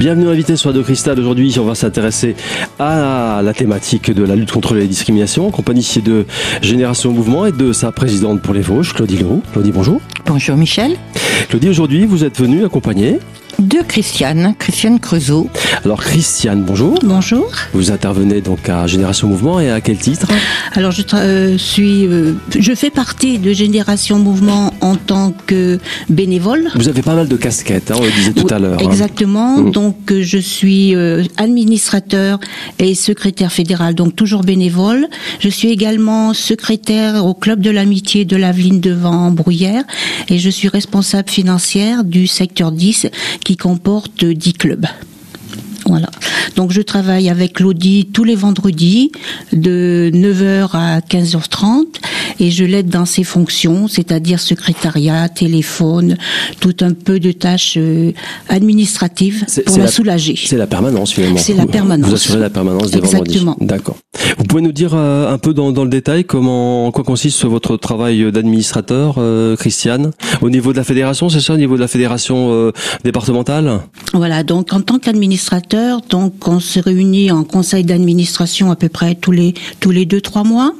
Bienvenue invité sur Radio Cristal. Aujourd'hui, on va s'intéresser à la thématique de la lutte contre les discriminations en compagnie de Génération Mouvement et de sa présidente pour les Vosges, Claudie Leroux. Claudie, bonjour. Bonjour Michel. Claudie, aujourd'hui, vous êtes venue accompagner de Christiane, Christiane Creusot. Alors Christiane, bonjour. Bonjour. Vous intervenez donc à Génération Mouvement et à quel titre? Alors je euh, suis, euh, je fais partie de Génération Mouvement en tant que bénévole. Vous avez pas mal de casquettes, hein, on le disait tout à l'heure. Hein. Exactement. Mm. Donc euh, je suis administrateur et secrétaire fédéral, donc toujours bénévole. Je suis également secrétaire au club de l'amitié de l'Aveline devant Bruyère et je suis responsable financière du secteur 10 qui comporte 10 clubs. Voilà. Donc je travaille avec Claudie tous les vendredis de 9h à 15h30 et je l'aide dans ses fonctions, c'est-à-dire secrétariat, téléphone, tout un peu de tâches euh, administratives pour la, soulager. C'est la permanence finalement. C'est la permanence. Vous assurez la permanence des Exactement. D'accord. Vous pouvez nous dire euh, un peu dans, dans, le détail comment, en quoi consiste votre travail d'administrateur, euh, Christiane, au niveau de la fédération, c'est ça, au niveau de la fédération départementale? Voilà. Donc en tant qu'administrateur donc on se réunit en conseil d'administration à peu près tous les tous les deux trois mois.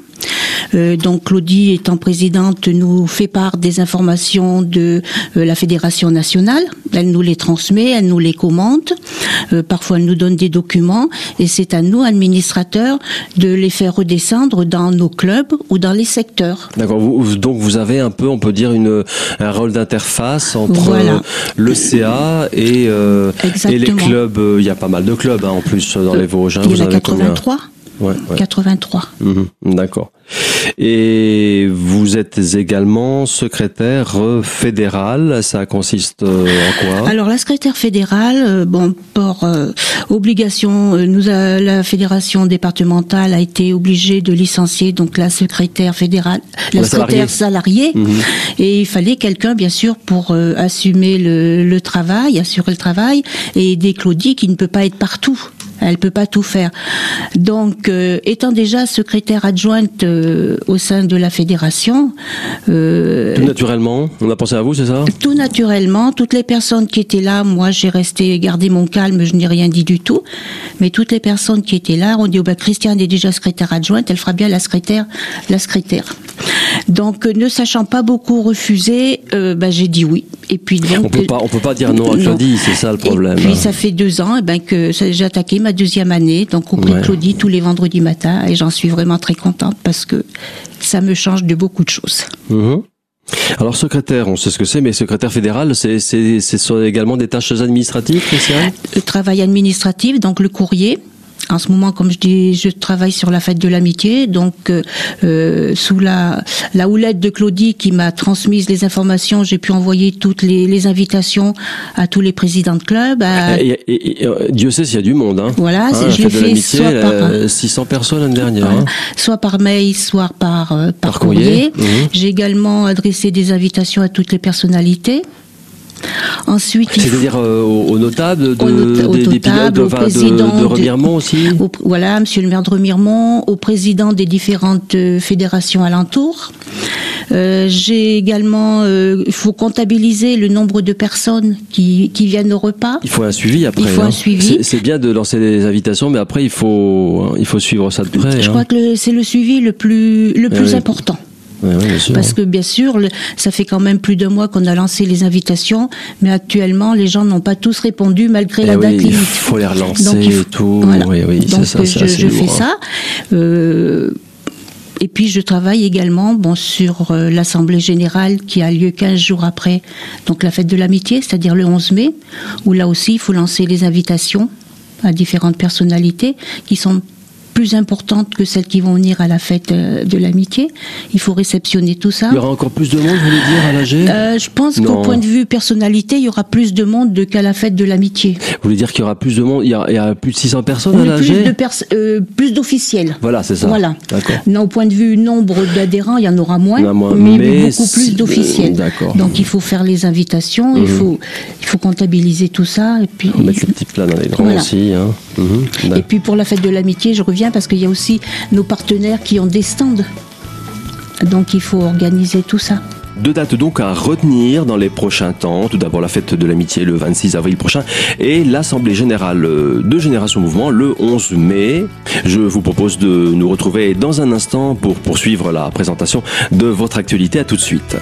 Euh, donc Claudie étant présidente nous fait part des informations de euh, la fédération nationale. Elle nous les transmet, elle nous les commente. Euh, parfois elle nous donne des documents et c'est à nous administrateurs de les faire redescendre dans nos clubs ou dans les secteurs. D'accord. donc vous avez un peu, on peut dire une un rôle d'interface entre le CA et, et les clubs. Il y a pas mal de clubs hein, en plus dans les Vosges. Hein. Il y en a 83. Ouais, 83. Mhm, d'accord. Et vous êtes également secrétaire fédéral. Ça consiste euh, en quoi? Alors la secrétaire fédérale, euh, bon, pour euh, obligation, nous a, la fédération départementale a été obligée de licencier donc la secrétaire fédérale, la, secrétaire salariée, mhm. et il fallait quelqu'un bien sûr pour assumer le, le travail, assurer le travail, et aider Claudie qui ne peut pas être partout. Elle peut pas tout faire. Donc, euh, étant déjà secrétaire adjointe euh, au sein de la fédération, euh, tout naturellement, on a pensé à vous, c'est ça? Tout naturellement, toutes les personnes qui étaient là, moi j'ai resté gardé mon calme, je n'ai rien dit du tout. Mais toutes les personnes qui étaient là, on dit oh ben Christiane est déjà secrétaire adjointe, elle fera bien la secrétaire, la secrétaire. Donc, ne sachant pas beaucoup refuser, ben, j'ai dit oui. Et puis donc, on peut pas, on peut pas dire non à Claudie, c'est ça le problème. Et puis ça fait deux ans, et eh ben que j'ai attaqué ma deuxième année, donc auprès de Claudie tous les vendredis matins, et j'en suis vraiment très contente parce que ça me change de beaucoup de choses. Mhm. Alors secrétaire, on sait ce que c'est, mais secrétaire fédéral, c'est également des tâches administratives, Christiane? Le travail administratif, donc le courrier, en ce moment, comme je dis, je travaille sur la fête de l'amitié, donc euh, euh, sous la, la houlette de Claudie qui m'a transmise les informations, j'ai pu envoyer toutes les, les, invitations à tous les présidents de club. Et, euh, Dieu sait s'il y a du monde. Hein. Voilà, hein, je par 600 personnes l'année dernière. Hein. Soit par mail, soit par, par, courrier. Mhm. J'ai également adressé des invitations à toutes les personnalités. Ensuite, c'est-à-dire euh, aux notables, de, au des, de, président de, Remiremont aussi. voilà, Monsieur le maire de Remiremont, au président des différentes euh, fédérations alentours. Euh, J'ai également, euh, il faut comptabiliser le nombre de personnes qui, qui viennent au repas. Il faut un suivi après. Il faut un hein. suivi. C'est bien de lancer des invitations, mais après il faut, il faut suivre ça de près. Je hein. crois que c'est le suivi le plus, le plus important. Parce que bien sûr, ça fait quand même plus d'un mois qu'on a lancé les invitations, mais actuellement, les gens n'ont pas tous répondu malgré la eh date limite. Il faut les relancer et tout. Oui, oui, Donc, ça, je, je fais hein. ça. Euh, et puis je travaille également bon sur euh, l'assemblée générale qui a lieu 15 jours après donc la fête de l'amitié, c'est-à-dire le 11 mai, où là aussi il faut lancer les invitations à différentes personnalités qui sont plus importantes que celles qui vont venir à la fête euh, de l'amitié. Il faut réceptionner tout ça. Il y aura encore plus de monde, vous voulez dire, à l'AG euh, Je pense qu'au point de vue personnalité, il y aura plus de monde qu'à la fête de l'amitié. Vous voulez dire qu'il y aura plus de monde Il y a, plus de 600 personnes à l'AG Plus de euh, plus d'officiels. Voilà, c'est ça. Voilà. Non, au point de vue nombre d'adhérents, il y en aura moins, mais, beaucoup plus d'officiels. D'accord. Donc il faut faire les invitations, il mhm. faut il faut comptabiliser tout ça et puis. mettre les petits plats dans les grands aussi. Hein. Mhm. Et puis pour la fête de l'amitié, je reviens parce qu'il y a aussi nos partenaires qui ont des stands. Donc il faut organiser tout ça. Deux dates donc à retenir dans les prochains temps. Tout d'abord la fête de l'amitié le 26 avril prochain et l'Assemblée générale de Génération Mouvement le 11 mai. Je vous propose de nous retrouver dans un instant pour poursuivre la présentation de votre actualité. À tout de suite.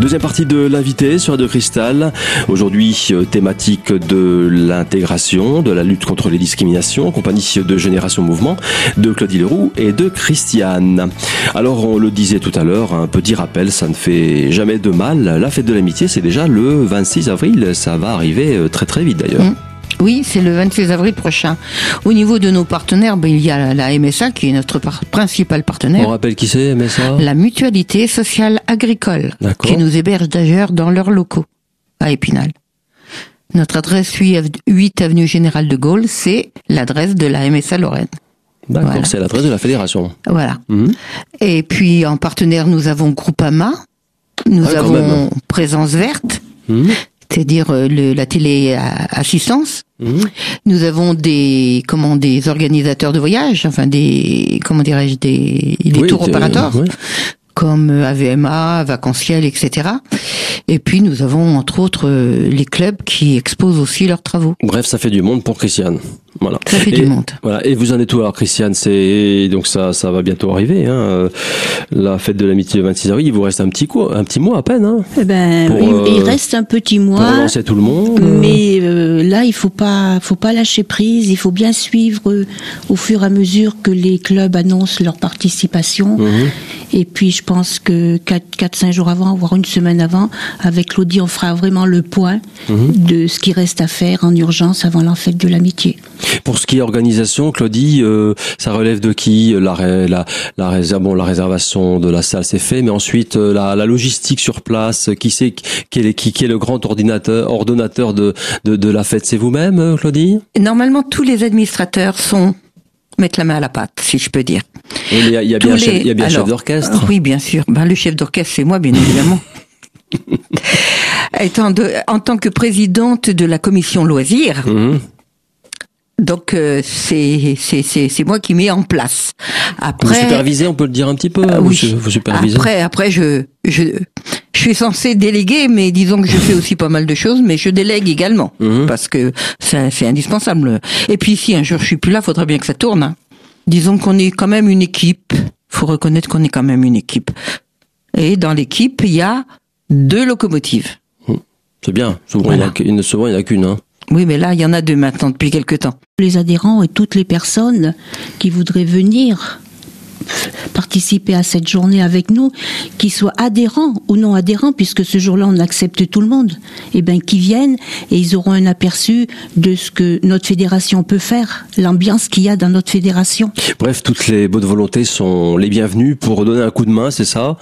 Deuxième partie de l'invité sur Radio Cristal. Aujourd'hui, euh, thématique de l'intégration, de la lutte contre les discriminations, compagnie de Génération Mouvement, de Claudie Leroux et de Christiane. Alors, on le disait tout à l'heure, un petit rappel, ça ne fait jamais de mal. La fête de l'amitié, c'est déjà le 26 avril. Ça va arriver euh, très très vite d'ailleurs. Mmh. Oui, c'est le 26 avril prochain. Au niveau de nos partenaires, ben, il y a la MSA qui est notre principal partenaire. On rappelle qui c'est MSA La Mutualité Sociale Agricole, qui nous héberge d'ailleurs dans leurs locaux à Épinal. Notre adresse 8 avenue Général de Gaulle, c'est l'adresse de la MSA Lorraine. D'accord, c'est l'adresse de la fédération. Voilà. Mhm. Et puis en partenaire, nous avons Groupama, nous ah, avons Présence Verte, mhm c'est-à-dire euh, la télé-assistance. Mmh. Nous avons des comment des organisateurs de voyage, enfin des comment dirais-je des, des tours opérateurs comme AVMA, Vacanciel, etc. Et puis nous avons entre autres euh, les clubs qui exposent aussi leurs travaux. Bref, ça fait du monde pour Christiane. Voilà. Ça fait du monde. Voilà. Et vous en êtes où alors, Christiane? C'est donc ça, ça va bientôt arriver. Hein. Euh, la fête de l'amitié le 26 avril. Il vous reste un petit coup, un petit mois à peine. Hein, eh ben, il, reste un petit mois. Pour relancer tout le monde. Mais euh, là, il faut pas, faut pas lâcher prise. Il faut bien suivre au fur et à mesure que les clubs annoncent leur participation. Mhm. Et puis, je pense que 4-5 jours avant, voire une semaine avant, avec Claudie, on fera vraiment le point mhm. de ce qui reste à faire en urgence avant la fête de l'amitié. Pour ce qui est organisation, Claudie, euh, ça relève de qui la, la, la, bon, la réservation de la salle, c'est fait, mais ensuite euh, la, la logistique sur place, qui c'est qui est, qui, est le grand ordinateur, ordonnateur de, de, de la fête C'est vous-même, euh, Claudie? Normalement, tous les administrateurs sont mettre la main à la pâte, si je peux dire. Il y a, y a bien, chef, y a bien chef d'orchestre. oui, bien sûr. Ben, le chef d'orchestre, c'est moi, bien évidemment. Étant de, en tant que présidente de la commission loisirs, mhm. Donc euh, c'est c'est moi qui mets en place. Après vous supervisez, on peut le dire un petit peu. Euh, oui. Vous, supervisez. Après après je je je suis censé déléguer, mais disons que je fais aussi pas mal de choses, mais je délègue également mhm. parce que c'est indispensable. Et puis si un jour je suis plus là, faudrait bien que ça tourne. Hein. Disons qu'on est quand même une équipe. Faut reconnaître qu'on est quand même une équipe. Et dans l'équipe, il y a deux locomotives. Hum. C'est bien. Souvent, il n'y en a qu'une. Hein. Oui, mais là, il y en a deux maintenant depuis quelque temps. Les adhérents et toutes les personnes qui voudraient venir participer à cette journée avec nous, qu'ils soient adhérents ou non adhérents, puisque ce jour-là on accepte tout le monde, et eh ben qui viennent et ils auront un aperçu de ce que notre fédération peut faire, l'ambiance qu'il y a dans notre fédération. Bref, toutes les bonnes volontés sont les bienvenues pour donner un coup de main, c'est ça?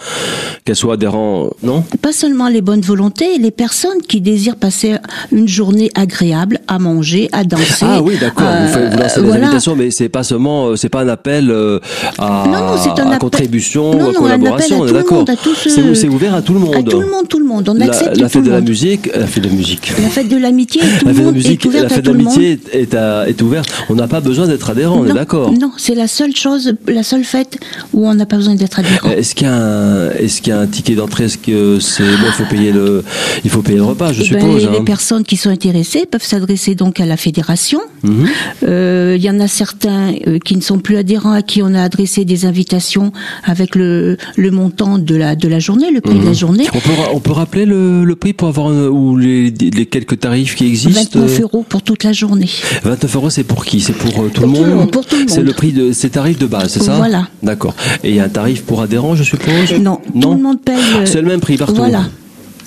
Qu'elles soient adhérents, non? Pas seulement les bonnes volontés, les personnes qui désirent passer une journée agréable à manger, à danser. Ah oui, d'accord. vous, vous lancez des invitations, mais c'est pas seulement, euh, c'est pas un appel euh, à non, non, c'est un contribution, non, non, collaboration, on est d'accord. C'est ouvert à tout le monde. À tout le monde, tout le monde. On accepte la, la fête de la musique, la fête de musique. La fête de l'amitié, tout le monde est ouvert La fête de l'amitié est, ouverte. On n'a pas besoin d'être adhérent, on est d'accord. Non, c'est la seule chose, la seule fête où on n'a pas besoin d'être adhérent. Est-ce qu'il y a un, est-ce qu'il y a un ticket d'entrée? Est-ce que c'est bon Il faut payer le, il faut payer le repas, je eh ben, suppose. Les hein. personnes qui sont intéressées peuvent s'adresser donc à la fédération. Mhm. Euh, il y en a certains euh, qui ne sont plus adhérents à qui on a adressé des invitations avec le, le montant de la, de la journée, le prix de la mhm. journée. On peut, on peut rappeler le, le prix pour avoir ou les, les, quelques tarifs qui existent 29 euros pour toute la journée. 29 euros, c'est pour qui? C'est pour, euh, tout, le monde? Pour tout le monde. C'est le prix de ces tarifs de base, c'est ça? Voilà. D'accord. Et il y a un tarif pour adhérents, je suppose? Non, non tout le monde paye. Euh, c'est le même prix partout. Voilà.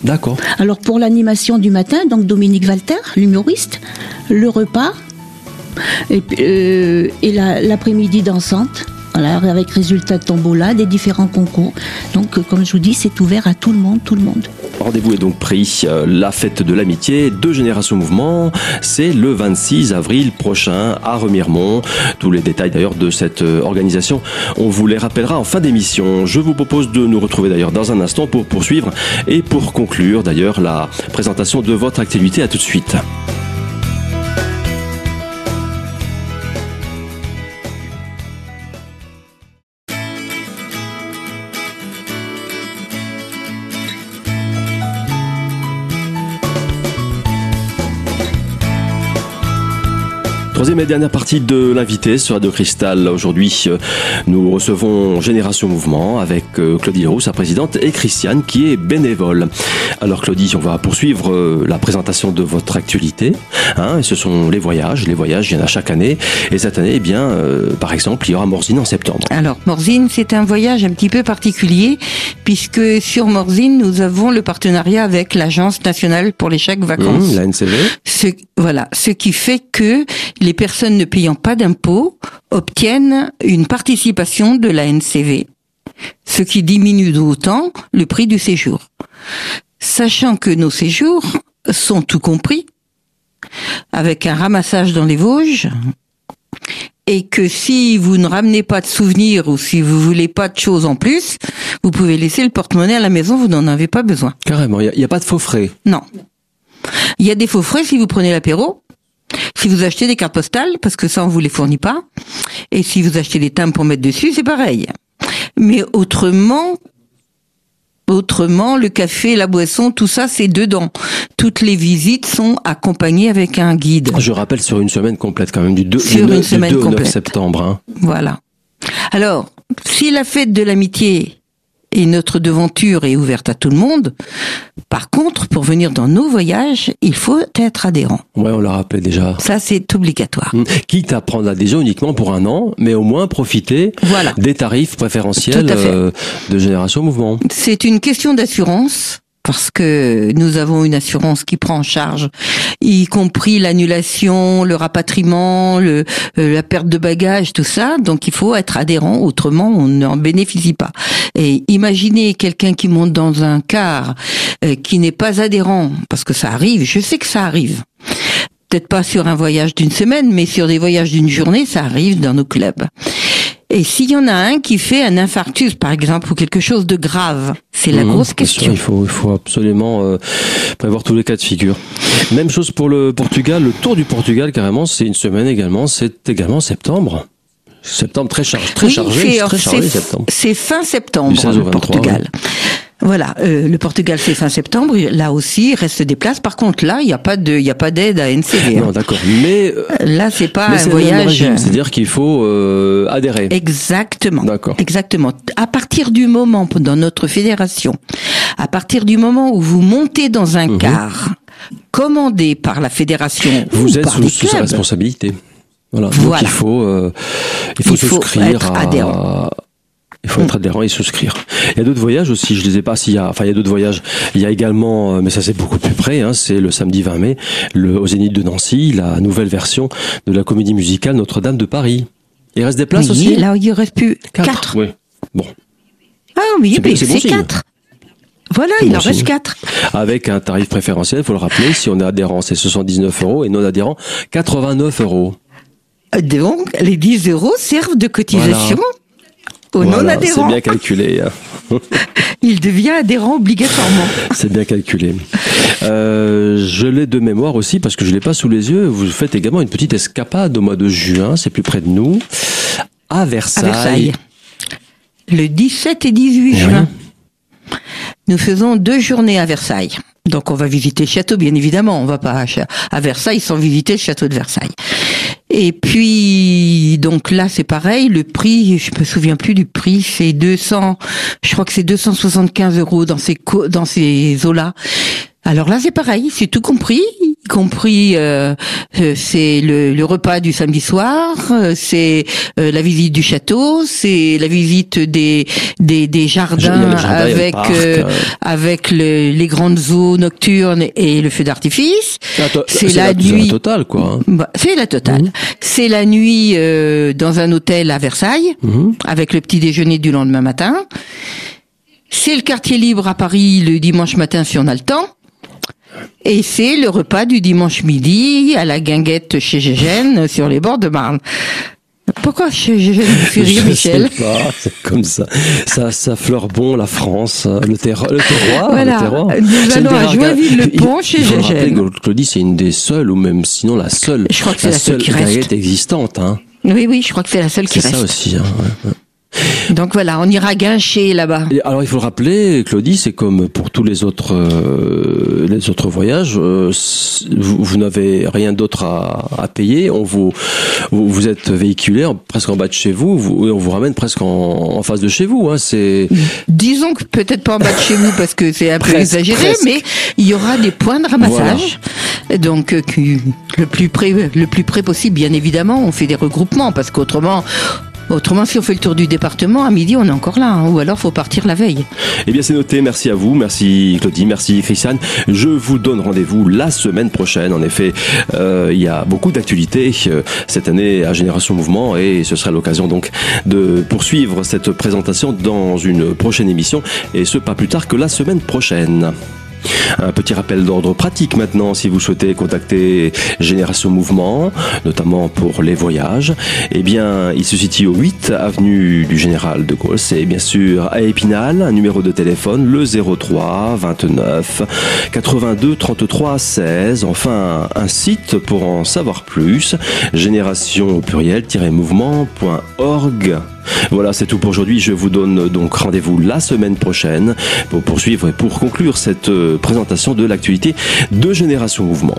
D'accord. Alors pour l'animation du matin, donc Dominique Walter, l'humoriste, le repas, et, euh, et l'après-midi dansante Voilà, avec résultats de tombola des différents concours. Donc, euh, comme je vous dis, c'est ouvert à tout le monde, tout le monde. Rendez-vous est donc pris. Euh, la fête de l'amitié de Génération Mouvement, c'est le 26 avril prochain à Remiremont. Tous les détails d'ailleurs de cette euh, organisation, on vous les rappellera en fin d'émission. Je vous propose de nous retrouver d'ailleurs dans un instant pour poursuivre et pour conclure d'ailleurs la présentation de votre activité. À tout de suite. Troisième et dernière partie de l'invité sur Radio Cristal. Aujourd'hui, euh, nous recevons Génération Mouvement avec euh, Claudie Leroux, sa présidente, et Christiane qui est bénévole. Alors Claudie, on va poursuivre euh, la présentation de votre actualité. Hein, et ce sont les voyages. Les voyages, il y en a chaque année. Et cette année, eh bien, par exemple, il y aura Morzine en septembre. Alors Morzine, c'est un voyage un petit peu particulier puisque sur Morzine, nous avons le partenariat avec l'Agence nationale pour les chèques vacances. Mmh, la NCV. Ce, voilà, ce qui fait que les les personnes ne payant pas d'impôts obtiennent une participation de la NCV, ce qui diminue d'autant le prix du séjour. Sachant que nos séjours sont tout compris, avec un ramassage dans les Vosges, et que si vous ne ramenez pas de souvenirs ou si vous voulez pas de choses en plus, vous pouvez laisser le porte-monnaie à la maison, vous n'en avez pas besoin. Carrément, il n'y a, a, pas de faux frais. Non. Il y a des faux frais si vous prenez l'apéro, si vous achetez des cartes postales, parce que ça on vous les fournit pas, et si vous achetez des timbres pour mettre dessus, c'est pareil. Mais autrement, autrement, le café, la boisson, tout ça c'est dedans. Toutes les visites sont accompagnées avec un guide. Je rappelle sur une semaine complète quand même du 2, sur une semaine au 9 septembre. Hein. Voilà. Alors, si la fête de l'amitié et notre devanture est ouverte à tout le monde. Par contre, pour venir dans nos voyages, il faut être adhérent. Ouais, on l'a rappelé déjà. Ça, c'est obligatoire. Mmh. Quitte à prendre l'adhésion uniquement pour un an, mais au moins profiter voilà. des tarifs préférentiels euh, de Génération Mouvement. C'est une question d'assurance parce que nous avons une assurance qui prend en charge, y compris l'annulation, le rapatriement, euh, la perte de bagages, tout ça. Donc il faut être adhérent, autrement on n'en bénéficie pas. Et imaginez quelqu'un qui monte dans un car euh, qui n'est pas adhérent, parce que ça arrive, je sais que ça arrive. Peut-être pas sur un voyage d'une semaine, mais sur des voyages d'une journée, ça arrive dans nos clubs. Et s'il y en a un qui fait un infarctus, par exemple, ou quelque chose de grave, c'est la mmh, grosse question. Sûr, il faut, il faut absolument euh, prévoir tous les cas de figure. Même chose pour le Portugal, le Tour du Portugal, carrément, c'est une semaine également, c'est également septembre. Septembre très chargé, très chargé, très chargé septembre. C'est fin septembre, le Portugal. Voilà, euh, le Portugal c'est fin septembre. Là aussi, il reste des places. Par contre, là, il n'y a pas de, il a pas d'aide à NCV. Non, d'accord. Mais euh, là, c'est pas un voyage. C'est-à-dire qu'il faut euh, adhérer. Exactement. D'accord. Exactement. À partir du moment dans notre fédération, à partir du moment où vous montez dans un mhm. car commandé par la fédération, vous êtes sous, sous sa responsabilité. Voilà. Donc il faut, euh, il faut, il souscrire à, adhérent. Il faut être adhérent et souscrire. Il y a d'autres voyages aussi, je ne les ai pas s'il y a, enfin il y a d'autres voyages. Il y a également, euh, mais ça c'est beaucoup plus près, hein, c'est le samedi 20 mai, le, au Zénith de Nancy, la nouvelle version de la comédie musicale Notre-Dame de Paris. Il reste des places oui, aussi? Là, il reste plus quatre. Oui, bon. Ah oui, c'est bon quatre. Voilà, il en reste quatre. Avec un tarif préférentiel, il faut le rappeler, si on est adhérent, c'est 79 euros et non adhérent, 89 euros. Donc, les 10 euros servent de cotisation au non-adhérent. C'est bien calculé. Hein. Il devient adhérent obligatoirement. C'est bien calculé. Euh, je l'ai de mémoire aussi parce que je l'ai pas sous les yeux. Vous faites également une petite escapade au mois de juin, c'est plus près de nous, à Versailles. À Versailles. Le 17 et 18 juin. Nous faisons deux journées à Versailles. Donc on va visiter le château, bien évidemment. On va pas à Versailles sans visiter le château de Versailles. Et puis donc là c'est pareil, le prix, je me souviens plus du prix, c'est 200, je crois que c'est 275 euros dans ces dans ces eaux là. Alors là c'est pareil, c'est tout compris, compris, euh, euh, c'est le, le, repas du samedi soir, c'est la visite du château, c'est la visite des des, des jardins, avec avec le, les grandes eaux nocturnes et le feu d'artifice. C'est la, nuit totale quoi. Hein. Bah, c'est la totale. Mhm. C'est la nuit dans un hôtel à Versailles mhm. avec le petit déjeuner du lendemain matin. C'est le quartier libre à Paris le dimanche matin si on a le temps. Et c'est le repas du dimanche midi à la guinguette chez Gégène sur les bords de Marne. Pourquoi chez Gégène vous rire, Michel sais pas, c'est comme ça. Ça, ça fleure bon la France, le, terroir. Le terroir voilà. Le terroir. Nous allons à Joinville-le-Pont chez Gégène. Claudie, c'est une des seules, ou même sinon la seule, je crois que c'est la, seule, guinguette existante. Hein. Oui, oui, je crois que c'est la seule qui reste. C'est ça aussi. Hein, ouais. Donc voilà, on ira guincher là-bas. Alors il faut le rappeler, Claudie, c'est comme pour tous les autres euh, les autres voyages, euh, vous, n'avez rien d'autre à, à, payer. On vous, vous, êtes véhiculé presque en bas de chez vous, vous, on vous ramène presque en, en face de chez vous. Hein, c'est disons que peut-être pas en bas de chez vous parce que c'est un peu exagéré, mais il y aura des points de ramassage. Donc euh, le plus près le plus près possible, bien évidemment, on fait des regroupements parce qu'autrement Autrement, si on fait le tour du département, à midi, on est encore là, hein, ou alors faut partir la veille. Eh bien, c'est noté. Merci à vous, merci Claudie, merci Christiane. Je vous donne rendez-vous la semaine prochaine. En effet, euh, il y a beaucoup d'actualités euh, cette année à Génération Mouvement et ce sera l'occasion donc de poursuivre cette présentation dans une prochaine émission et ce pas plus tard que la semaine prochaine. Un petit rappel d'ordre pratique maintenant si vous souhaitez contacter Génération Mouvement, notamment pour les voyages. Eh bien, il se situe au 8 avenue du Général de Gaulle. C'est bien sûr à Épinal, un numéro de téléphone le 03 29 82 33 16. Enfin, un site pour en savoir plus, génération au pluriel-mouvement.org. Voilà, c'est tout pour aujourd'hui. Je vous donne donc rendez-vous la semaine prochaine pour poursuivre et pour conclure cette euh, présentation de l'actualité de Génération Mouvement.